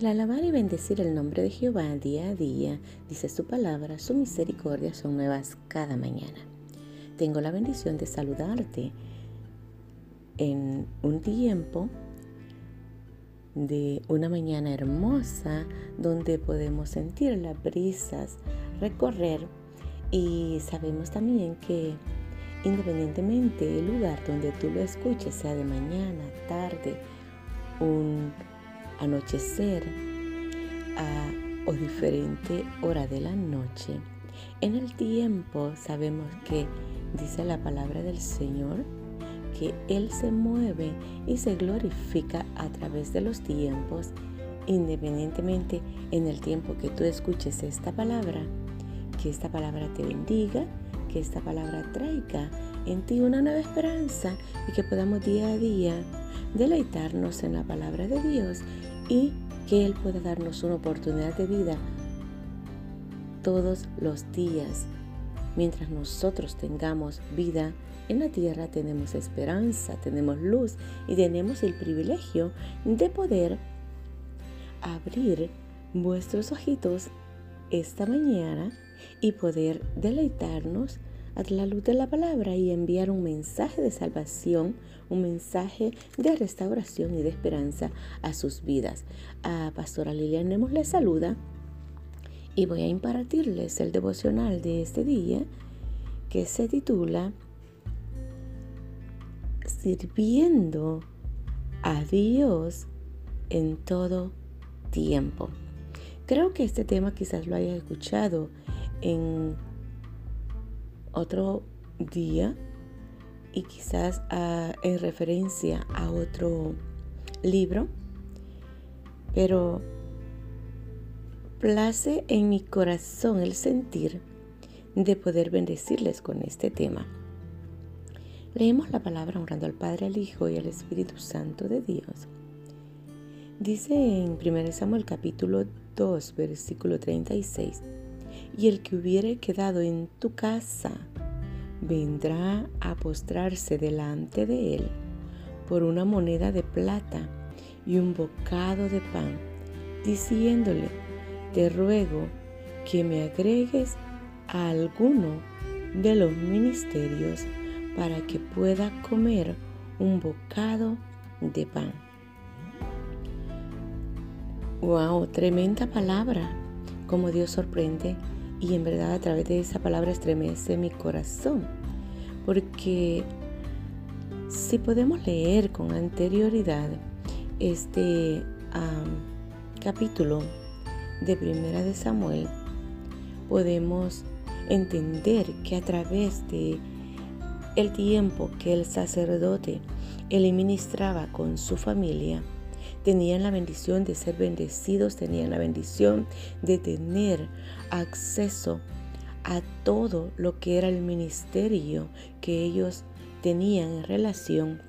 El alabar y bendecir el nombre de Jehová día a día, dice su palabra, su misericordia son nuevas cada mañana. Tengo la bendición de saludarte en un tiempo de una mañana hermosa donde podemos sentir las brisas, recorrer y sabemos también que independientemente del lugar donde tú lo escuches, sea de mañana, tarde, un anochecer o diferente hora de la noche, en el tiempo sabemos que dice la palabra del Señor que Él se mueve y se glorifica a través de los tiempos, independientemente en el tiempo que tú escuches esta palabra, que esta palabra te bendiga, que esta palabra traiga en ti una nueva esperanza y que podamos día a día deleitarnos en la palabra de Dios y que Él pueda darnos una oportunidad de vida todos los días. Mientras nosotros tengamos vida en la tierra, tenemos esperanza, tenemos luz y tenemos el privilegio de poder abrir vuestros ojitos esta mañana y poder deleitarnos a la luz de la palabra y enviar un mensaje de salvación, un mensaje de restauración y de esperanza a sus vidas. A Pastora Lilian Nemos les saluda y voy a impartirles el devocional de este día que se titula Sirviendo a Dios en todo tiempo. Creo que este tema quizás lo hayas escuchado en otro día y quizás ah, en referencia a otro libro, pero place en mi corazón el sentir de poder bendecirles con este tema. Leemos la palabra honrando al Padre, al Hijo y al Espíritu Santo de Dios. Dice en 1 Samuel capítulo 2, versículo 36, y el que hubiere quedado en tu casa vendrá a postrarse delante de él por una moneda de plata y un bocado de pan, diciéndole, te ruego que me agregues a alguno de los ministerios para que pueda comer un bocado de pan. ¡Wow! Tremenda palabra, como Dios sorprende y en verdad a través de esa palabra estremece mi corazón, porque si podemos leer con anterioridad este capítulo de Primera de Samuel, podemos entender que a través de el tiempo que el sacerdote él ministraba con su familia, tenían la bendición de ser bendecidos, tenían la bendición de tener acceso a todo lo que era el ministerio que ellos tenían en relación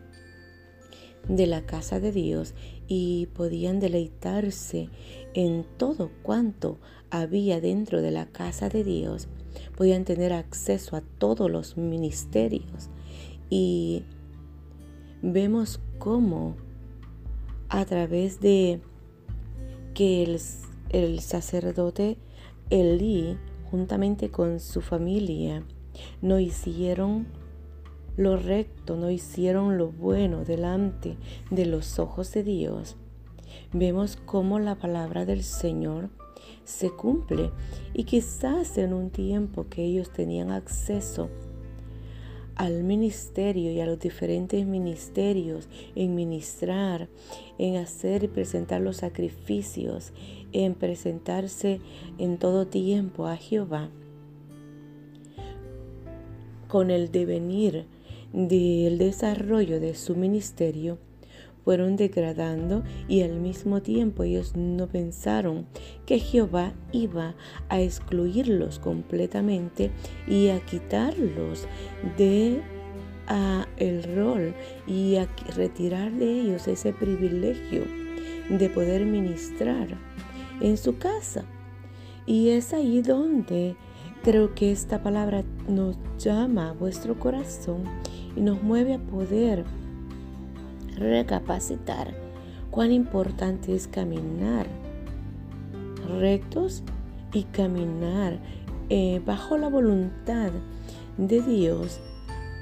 de la casa de Dios y podían deleitarse en todo cuanto había dentro de la casa de Dios. Podían tener acceso a todos los ministerios y vemos cómo a través de que el, el sacerdote Elí, juntamente con su familia, no hicieron lo recto, no hicieron lo bueno delante de los ojos de Dios. Vemos cómo la palabra del Señor se cumple y quizás en un tiempo que ellos tenían acceso al ministerio y a los diferentes ministerios, en ministrar, en hacer y presentar los sacrificios, en presentarse en todo tiempo a Jehová, con el devenir del desarrollo de su ministerio, fueron degradando y al mismo tiempo ellos no pensaron que Jehová iba a excluirlos completamente y a quitarlos de el rol y a retirar de ellos ese privilegio de poder ministrar en su casa. Y es ahí donde creo que esta palabra nos llama a vuestro corazón y nos mueve a poder recapacitar cuán importante es caminar rectos y caminar eh, bajo la voluntad de Dios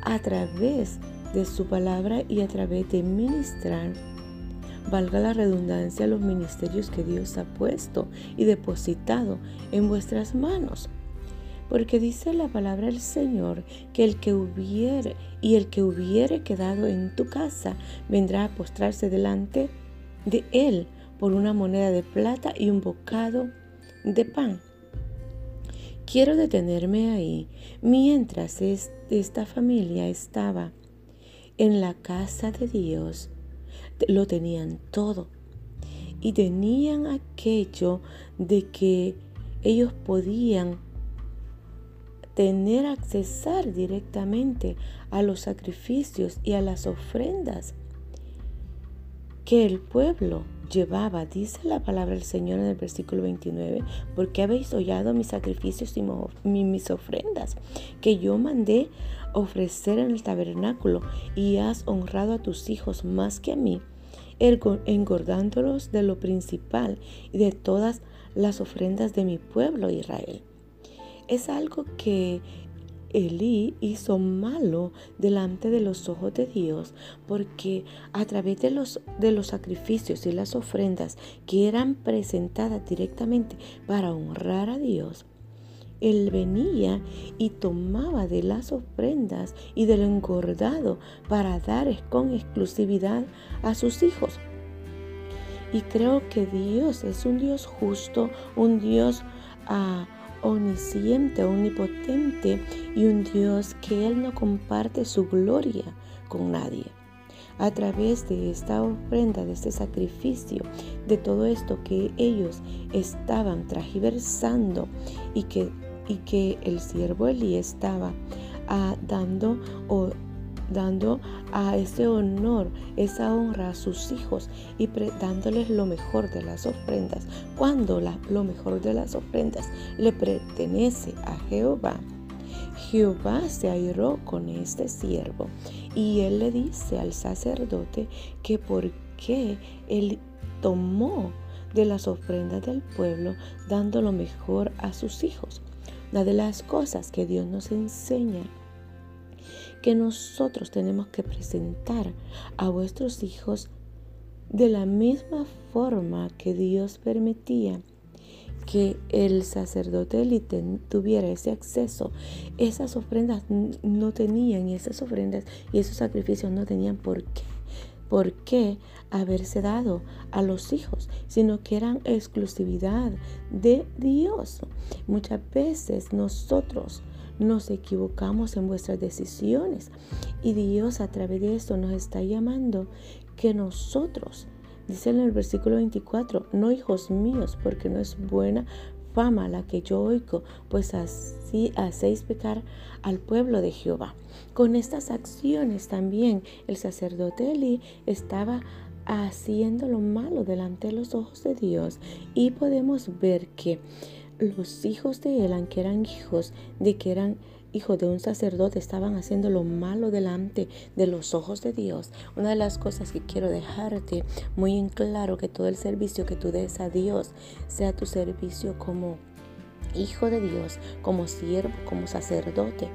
a través de su palabra y a través de ministrar, valga la redundancia, los ministerios que Dios ha puesto y depositado en vuestras manos. Porque dice la palabra del Señor que el que hubiere y el que hubiere quedado en tu casa vendrá a postrarse delante de él por una moneda de plata y un bocado de pan. Quiero detenerme ahí mientras esta familia estaba en la casa de Dios. Lo tenían todo y tenían aquello de que ellos podían tener accesar directamente a los sacrificios y a las ofrendas que el pueblo llevaba, dice la palabra del Señor en el versículo 29, porque habéis hollado mis sacrificios y mis ofrendas que yo mandé ofrecer en el tabernáculo y has honrado a tus hijos más que a mí, engordándolos de lo principal y de todas las ofrendas de mi pueblo Israel. Es algo que Elí hizo malo delante de los ojos de Dios porque a través de los, de los sacrificios y las ofrendas que eran presentadas directamente para honrar a Dios, él venía y tomaba de las ofrendas y del engordado para dar con exclusividad a sus hijos. Y creo que Dios es un Dios justo, un Dios ah, omnisciente, omnipotente y un Dios que Él no comparte su gloria con nadie. A través de esta ofrenda, de este sacrificio, de todo esto que ellos estaban tragiversando y que, y que el siervo Elí estaba ah, dando o dando a ese honor, esa honra a sus hijos y dándoles lo mejor de las ofrendas. Cuando lo mejor de las ofrendas le pertenece a Jehová, Jehová se airó con este siervo y él le dice al sacerdote que por qué él tomó de las ofrendas del pueblo dando lo mejor a sus hijos. Una de las cosas que Dios nos enseña que nosotros tenemos que presentar a vuestros hijos de la misma forma que Dios permitía que el sacerdote tuviera ese acceso. Esas ofrendas no tenían, y esas ofrendas y esos sacrificios no tenían por qué, por qué haberse dado a los hijos, sino que eran exclusividad de Dios. Muchas veces nosotros nos equivocamos en vuestras decisiones. Y Dios a través de esto nos está llamando que nosotros, dice en el versículo 24, no hijos míos, porque no es buena fama la que yo oigo, pues así hacéis pecar al pueblo de Jehová. Con estas acciones también el sacerdote Eli estaba haciendo lo malo delante de los ojos de Dios y podemos ver que los hijos de Elan, que eran hijos de que eran hijos de un sacerdote, estaban haciendo lo malo delante de los ojos de Dios. Una de las cosas que quiero dejarte muy en claro, que todo el servicio que tú des a Dios sea tu servicio como hijo de Dios, como siervo, como sacerdote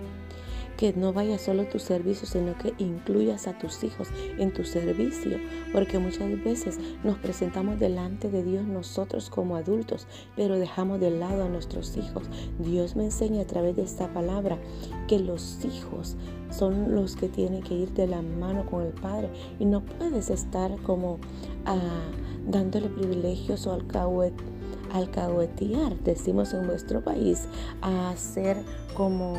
que no vaya solo tu servicio, sino que incluyas a tus hijos en tu servicio, porque muchas veces nos presentamos delante de Dios nosotros como adultos, pero dejamos de lado a nuestros hijos. Dios me enseña a través de esta palabra que los hijos son los que tienen que ir de la mano con el Padre y no puedes estar como ah, dándole privilegios o alcahuetear, decimos en nuestro país, a ser como...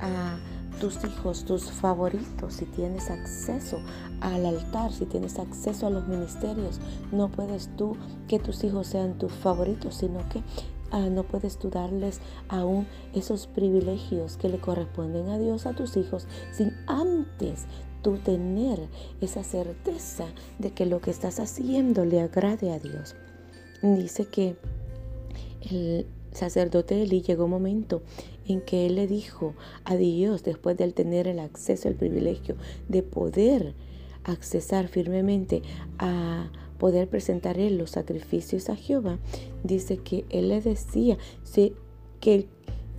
a tus hijos, tus favoritos, si tienes acceso al altar, si tienes acceso a los ministerios, no puedes tú que tus hijos sean tus favoritos, sino que ah, no puedes tú darles aún esos privilegios que le corresponden a Dios a tus hijos sin antes tú tener esa certeza de que lo que estás haciendo le agrade a Dios. Dice que el sacerdote Eli llegó un momento en que él le dijo a Dios, después de él tener el acceso, el privilegio de poder accesar firmemente a poder presentar él los sacrificios a Jehová, dice que él le decía que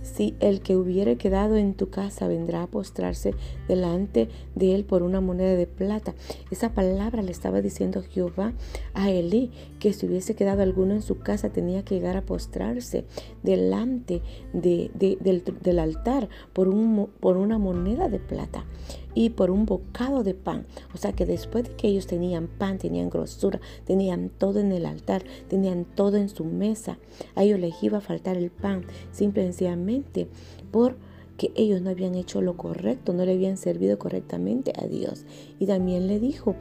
si el que hubiere quedado en tu casa vendrá a postrarse delante de él por una moneda de plata. Esa palabra le estaba diciendo Jehová a Elí que si hubiese quedado alguno en su casa tenía que llegar a postrarse delante del, altar por, un, por una moneda de plata y por un bocado de pan. O sea que después de que ellos tenían pan, tenían grosura, tenían todo en el altar, tenían todo en su mesa, a ellos les iba a faltar el pan, simplemente porque ellos no habían hecho lo correcto, no le habían servido correctamente a Dios. Y también le dijo,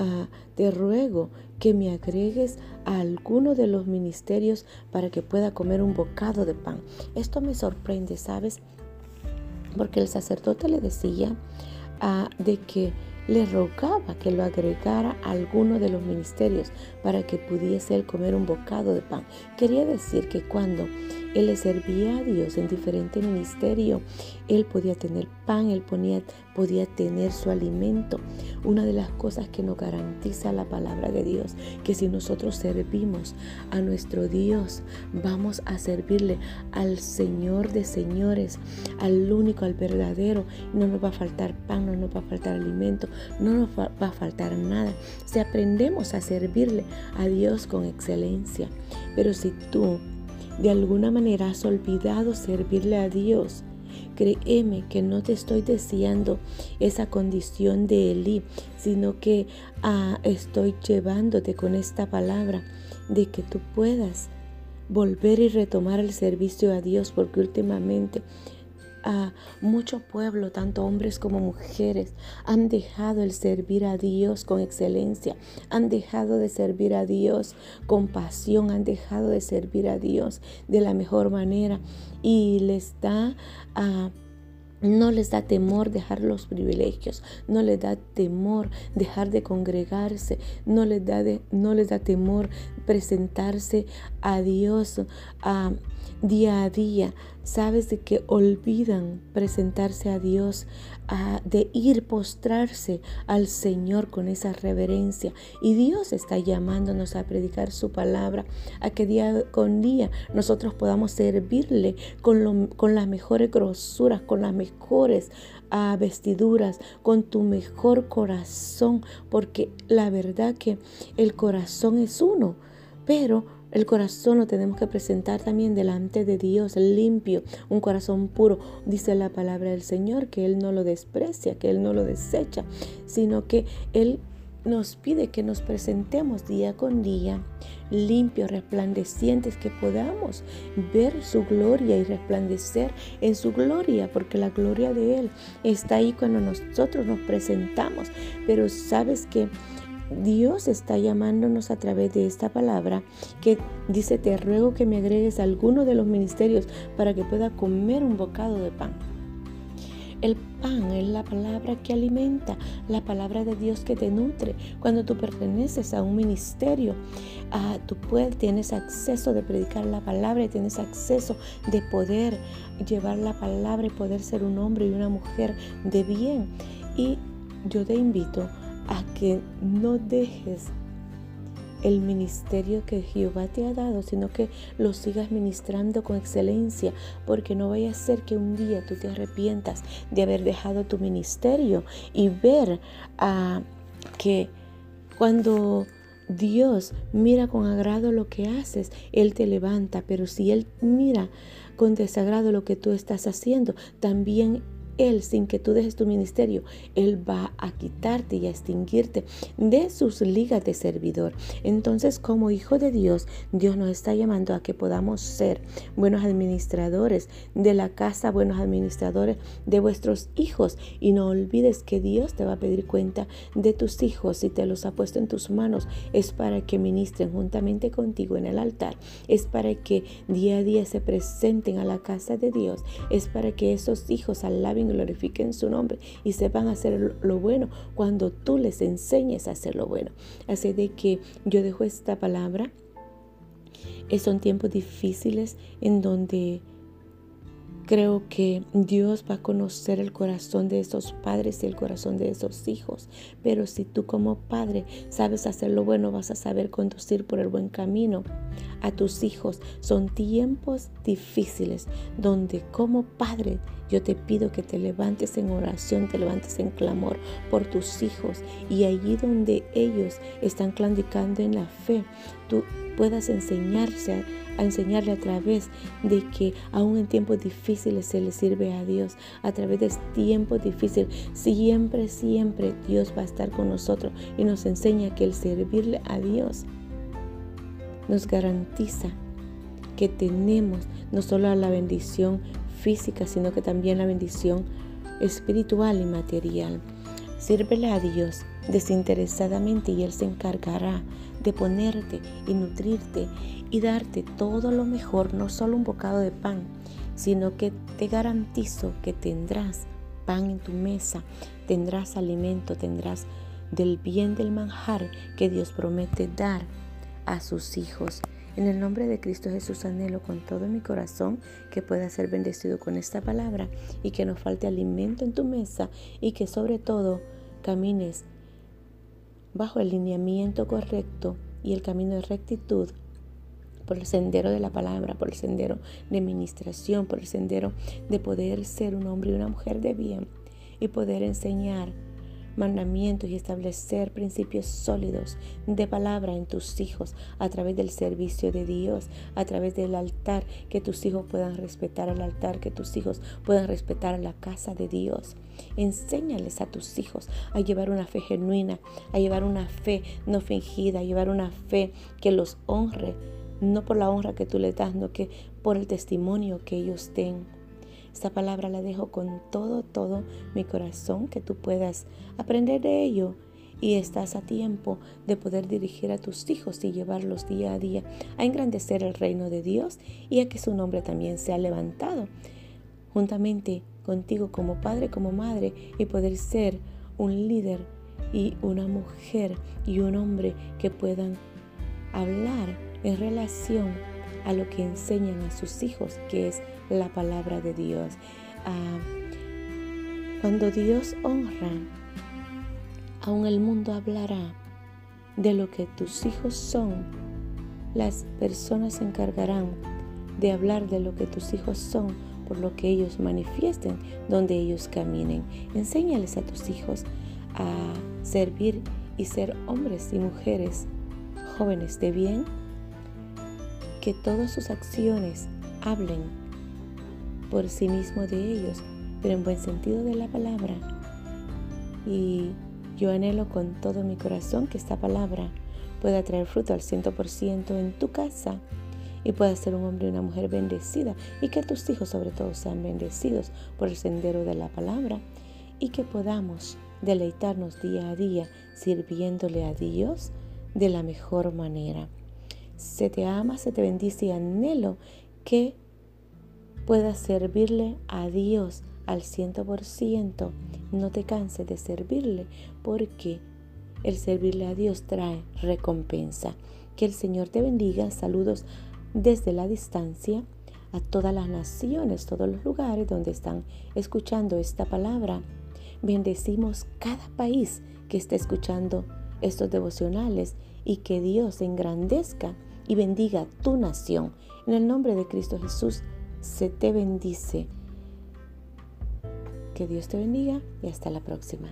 ah, te ruego que me agregues a alguno de los ministerios para que pueda comer un bocado de pan. Esto me sorprende, ¿sabes? Porque el sacerdote le decía, de que le rogaba que lo agregara a alguno de los ministerios para que pudiese él comer un bocado de pan. Quería decir que cuando él le servía a Dios en diferente ministerio. Él podía tener pan, él podía tener su alimento. Una de las cosas que nos garantiza la palabra de Dios, que si nosotros servimos a nuestro Dios, vamos a servirle al Señor de señores, al único, al verdadero. No nos va a faltar pan, no nos va a faltar alimento, no nos va a faltar nada. Si aprendemos a servirle a Dios con excelencia. Pero si tú de alguna manera has olvidado servirle a Dios, créeme que no te estoy deseando esa condición de Elí, sino que ah, estoy llevándote con esta palabra de que tú puedas volver y retomar el servicio a Dios, porque últimamente a mucho pueblo, tanto hombres como mujeres, han dejado el servir a Dios con excelencia, han dejado de servir a Dios con pasión, han dejado de servir a Dios de la mejor manera. Y les da a no les da temor dejar los privilegios, no les da temor dejar de congregarse, no les da, no les da temor presentarse a Dios a, día a día. Sabes de que olvidan presentarse a Dios, de ir postrarse al Señor con esa reverencia. Y Dios está llamándonos a predicar su palabra, a que día con día nosotros podamos servirle con, con las mejores grosuras, con las mejores ah, vestiduras, con tu mejor corazón, porque la verdad que el corazón es uno, pero el corazón lo tenemos que presentar también delante de Dios, limpio, un corazón puro. Dice la palabra del Señor que Él no lo desprecia, que Él no lo desecha, sino que Él nos pide que nos presentemos día con día, limpios, resplandecientes, que podamos ver su gloria y resplandecer en su gloria, porque la gloria de Él está ahí cuando nosotros nos presentamos. Pero sabes que Dios está llamándonos a través de esta palabra que dice, te ruego que me agregues a alguno de los ministerios para que pueda comer un bocado de pan. El pan es la palabra que alimenta, la palabra de Dios que te nutre. Cuando tú perteneces a un ministerio, ah, tú puedes, tienes acceso de predicar la palabra tienes acceso de poder llevar la palabra y poder ser un hombre y una mujer de bien. Y yo te invito a que no dejes el ministerio que Jehová te ha dado, sino que lo sigas ministrando con excelencia, porque no vaya a ser que un día tú te arrepientas de haber dejado tu ministerio y ver a que cuando Dios mira con agrado lo que haces, Él te levanta, pero si Él mira con desagrado lo que tú estás haciendo, también él, sin que tú dejes tu ministerio, Él va a quitarte y a extinguirte de sus ligas de servidor. Entonces, como hijo de Dios, Dios nos está llamando a que podamos ser buenos administradores de la casa, buenos administradores de vuestros hijos. Y no olvides que Dios te va a pedir cuenta de tus hijos. Si te los ha puesto en tus manos, es para que ministren juntamente contigo en el altar. Es para que día a día se presenten a la casa de Dios. Es para que esos hijos alaben glorifiquen su nombre y sepan hacer lo bueno cuando tú les enseñes a hacer lo bueno. Así de que yo dejo esta palabra. Son tiempos difíciles en donde Creo que Dios va a conocer el corazón de esos padres y el corazón de esos hijos. Pero si tú como padre sabes hacer lo bueno, vas a saber conducir por el buen camino a tus hijos. Son tiempos difíciles donde como padre yo te pido que te levantes en oración, te levantes en clamor por tus hijos y allí donde ellos están claudicando en la fe, tú puedas enseñarse a enseñarle a través de que aún en tiempos difíciles se le sirve a Dios, a través de tiempos difíciles, siempre, siempre Dios va a estar con nosotros y nos enseña que el servirle a Dios nos garantiza que tenemos no solo la bendición física, sino que también la bendición espiritual y material. Sírvele a Dios desinteresadamente y Él se encargará de ponerte y nutrirte y darte todo lo mejor, no solo un bocado de pan, sino que te garantizo que tendrás pan en tu mesa, tendrás alimento, tendrás del bien del manjar que Dios promete dar a sus hijos. En el nombre de Cristo Jesús anhelo con todo mi corazón que pueda ser bendecido con esta palabra y que no falte alimento en tu mesa y que sobre todo camines bajo el lineamiento correcto y el camino de rectitud por el sendero de la palabra, por el sendero de administración, por el sendero de poder ser un hombre y una mujer de bien y poder enseñar mandamientos y establecer principios sólidos de palabra en tus hijos a través del servicio de Dios, a través del altar, que tus hijos puedan respetar el altar, que tus hijos puedan respetar la casa de Dios. Enséñales a tus hijos a llevar una fe genuina, a llevar una fe no fingida, a llevar una fe que los honre, no por la honra que tú les das, sino que por el testimonio que ellos den esta palabra la dejo con todo, todo mi corazón, que tú puedas aprender de ello. Y estás a tiempo de poder dirigir a tus hijos y llevarlos día a día a engrandecer el reino de Dios y a que su nombre también sea levantado juntamente contigo como padre, como madre y poder ser un líder y una mujer y un hombre que puedan hablar en relación a lo que enseñan a sus hijos, que es la palabra de Dios. Ah, cuando Dios honra, aún el mundo hablará de lo que tus hijos son. Las personas se encargarán de hablar de lo que tus hijos son por lo que ellos manifiesten, donde ellos caminen. Enséñales a tus hijos a servir y ser hombres y mujeres jóvenes de bien, que todas sus acciones hablen por sí mismo de ellos, pero en buen sentido de la palabra. Y yo anhelo con todo mi corazón que esta palabra pueda traer fruto al 100% en tu casa y pueda ser un hombre y una mujer bendecida y que tus hijos sobre todo sean bendecidos por el sendero de la palabra y que podamos deleitarnos día a día sirviéndole a Dios de la mejor manera. Se te ama, se te bendice y anhelo que puedas servirle a Dios al ciento por ciento. No te canses de servirle porque el servirle a Dios trae recompensa. Que el Señor te bendiga. Saludos desde la distancia a todas las naciones, todos los lugares donde están escuchando esta palabra. Bendecimos cada país que está escuchando estos devocionales y que Dios engrandezca y bendiga tu nación. En el nombre de Cristo Jesús se te bendice. Que Dios te bendiga y hasta la próxima.